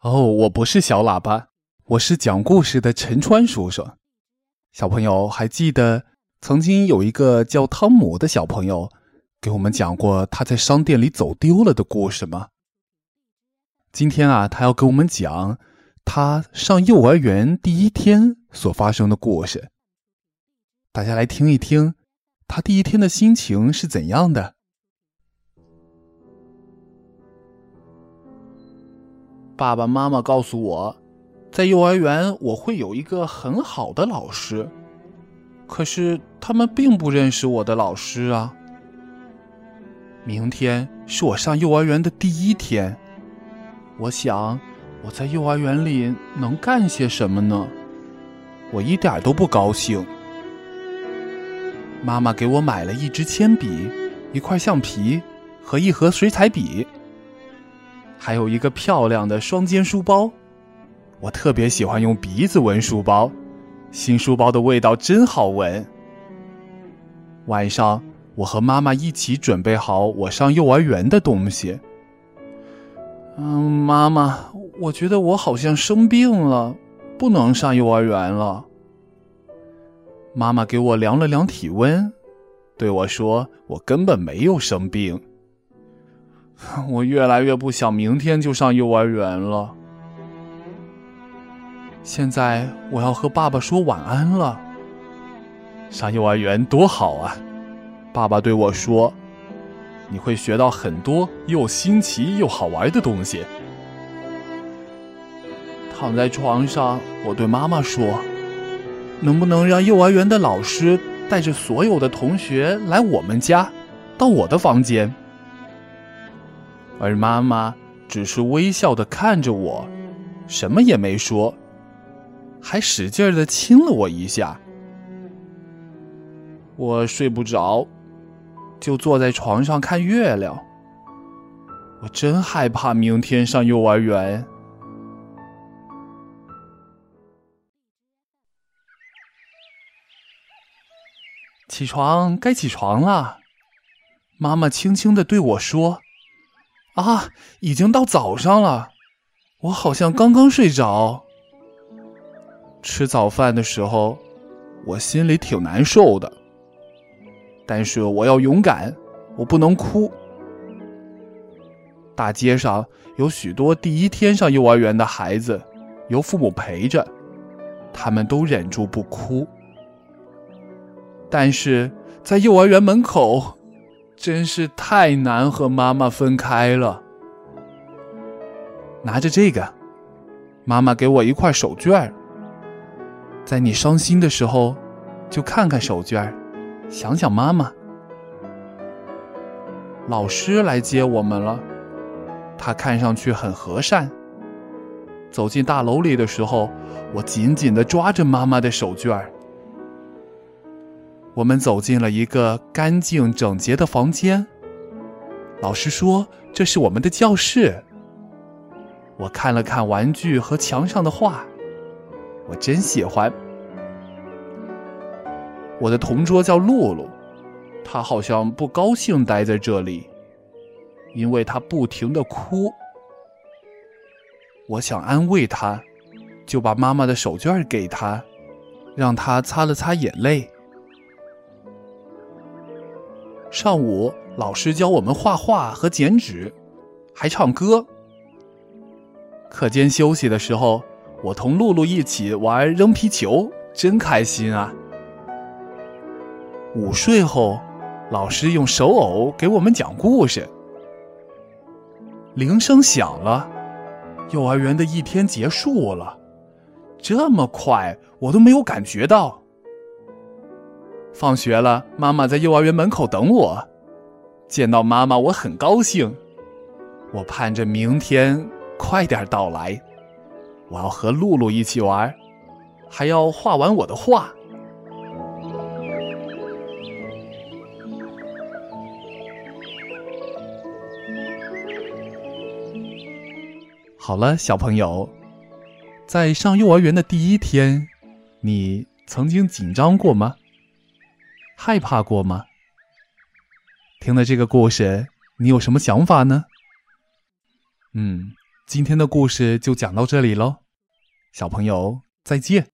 哦，我不是小喇叭，我是讲故事的陈川叔叔。小朋友还记得曾经有一个叫汤姆的小朋友给我们讲过他在商店里走丢了的故事吗？今天啊，他要给我们讲他上幼儿园第一天所发生的故事。大家来听一听，他第一天的心情是怎样的。爸爸妈妈告诉我，在幼儿园我会有一个很好的老师，可是他们并不认识我的老师啊。明天是我上幼儿园的第一天，我想我在幼儿园里能干些什么呢？我一点都不高兴。妈妈给我买了一支铅笔、一块橡皮和一盒水彩笔。还有一个漂亮的双肩书包，我特别喜欢用鼻子闻书包，新书包的味道真好闻。晚上，我和妈妈一起准备好我上幼儿园的东西。嗯，妈妈，我觉得我好像生病了，不能上幼儿园了。妈妈给我量了量体温，对我说：“我根本没有生病。” 我越来越不想明天就上幼儿园了。现在我要和爸爸说晚安了。上幼儿园多好啊！爸爸对我说：“你会学到很多又新奇又好玩的东西。”躺在床上，我对妈妈说：“能不能让幼儿园的老师带着所有的同学来我们家，到我的房间？”而妈妈只是微笑的看着我，什么也没说，还使劲的亲了我一下。我睡不着，就坐在床上看月亮。我真害怕明天上幼儿园。起床，该起床了。妈妈轻轻的对我说。啊，已经到早上了，我好像刚刚睡着。吃早饭的时候，我心里挺难受的，但是我要勇敢，我不能哭。大街上有许多第一天上幼儿园的孩子，由父母陪着，他们都忍住不哭，但是在幼儿园门口。真是太难和妈妈分开了。拿着这个，妈妈给我一块手绢在你伤心的时候，就看看手绢想想妈妈。老师来接我们了，他看上去很和善。走进大楼里的时候，我紧紧的抓着妈妈的手绢我们走进了一个干净整洁的房间。老师说：“这是我们的教室。”我看了看玩具和墙上的画，我真喜欢。我的同桌叫露露，她好像不高兴待在这里，因为她不停的哭。我想安慰她，就把妈妈的手绢给她，让她擦了擦眼泪。上午，老师教我们画画和剪纸，还唱歌。课间休息的时候，我同露露一起玩扔皮球，真开心啊！午睡后，老师用手偶给我们讲故事。铃声响了，幼儿园的一天结束了，这么快，我都没有感觉到。放学了，妈妈在幼儿园门口等我。见到妈妈，我很高兴。我盼着明天快点到来。我要和露露一起玩，还要画完我的画。好了，小朋友，在上幼儿园的第一天，你曾经紧张过吗？害怕过吗？听了这个故事，你有什么想法呢？嗯，今天的故事就讲到这里喽，小朋友再见。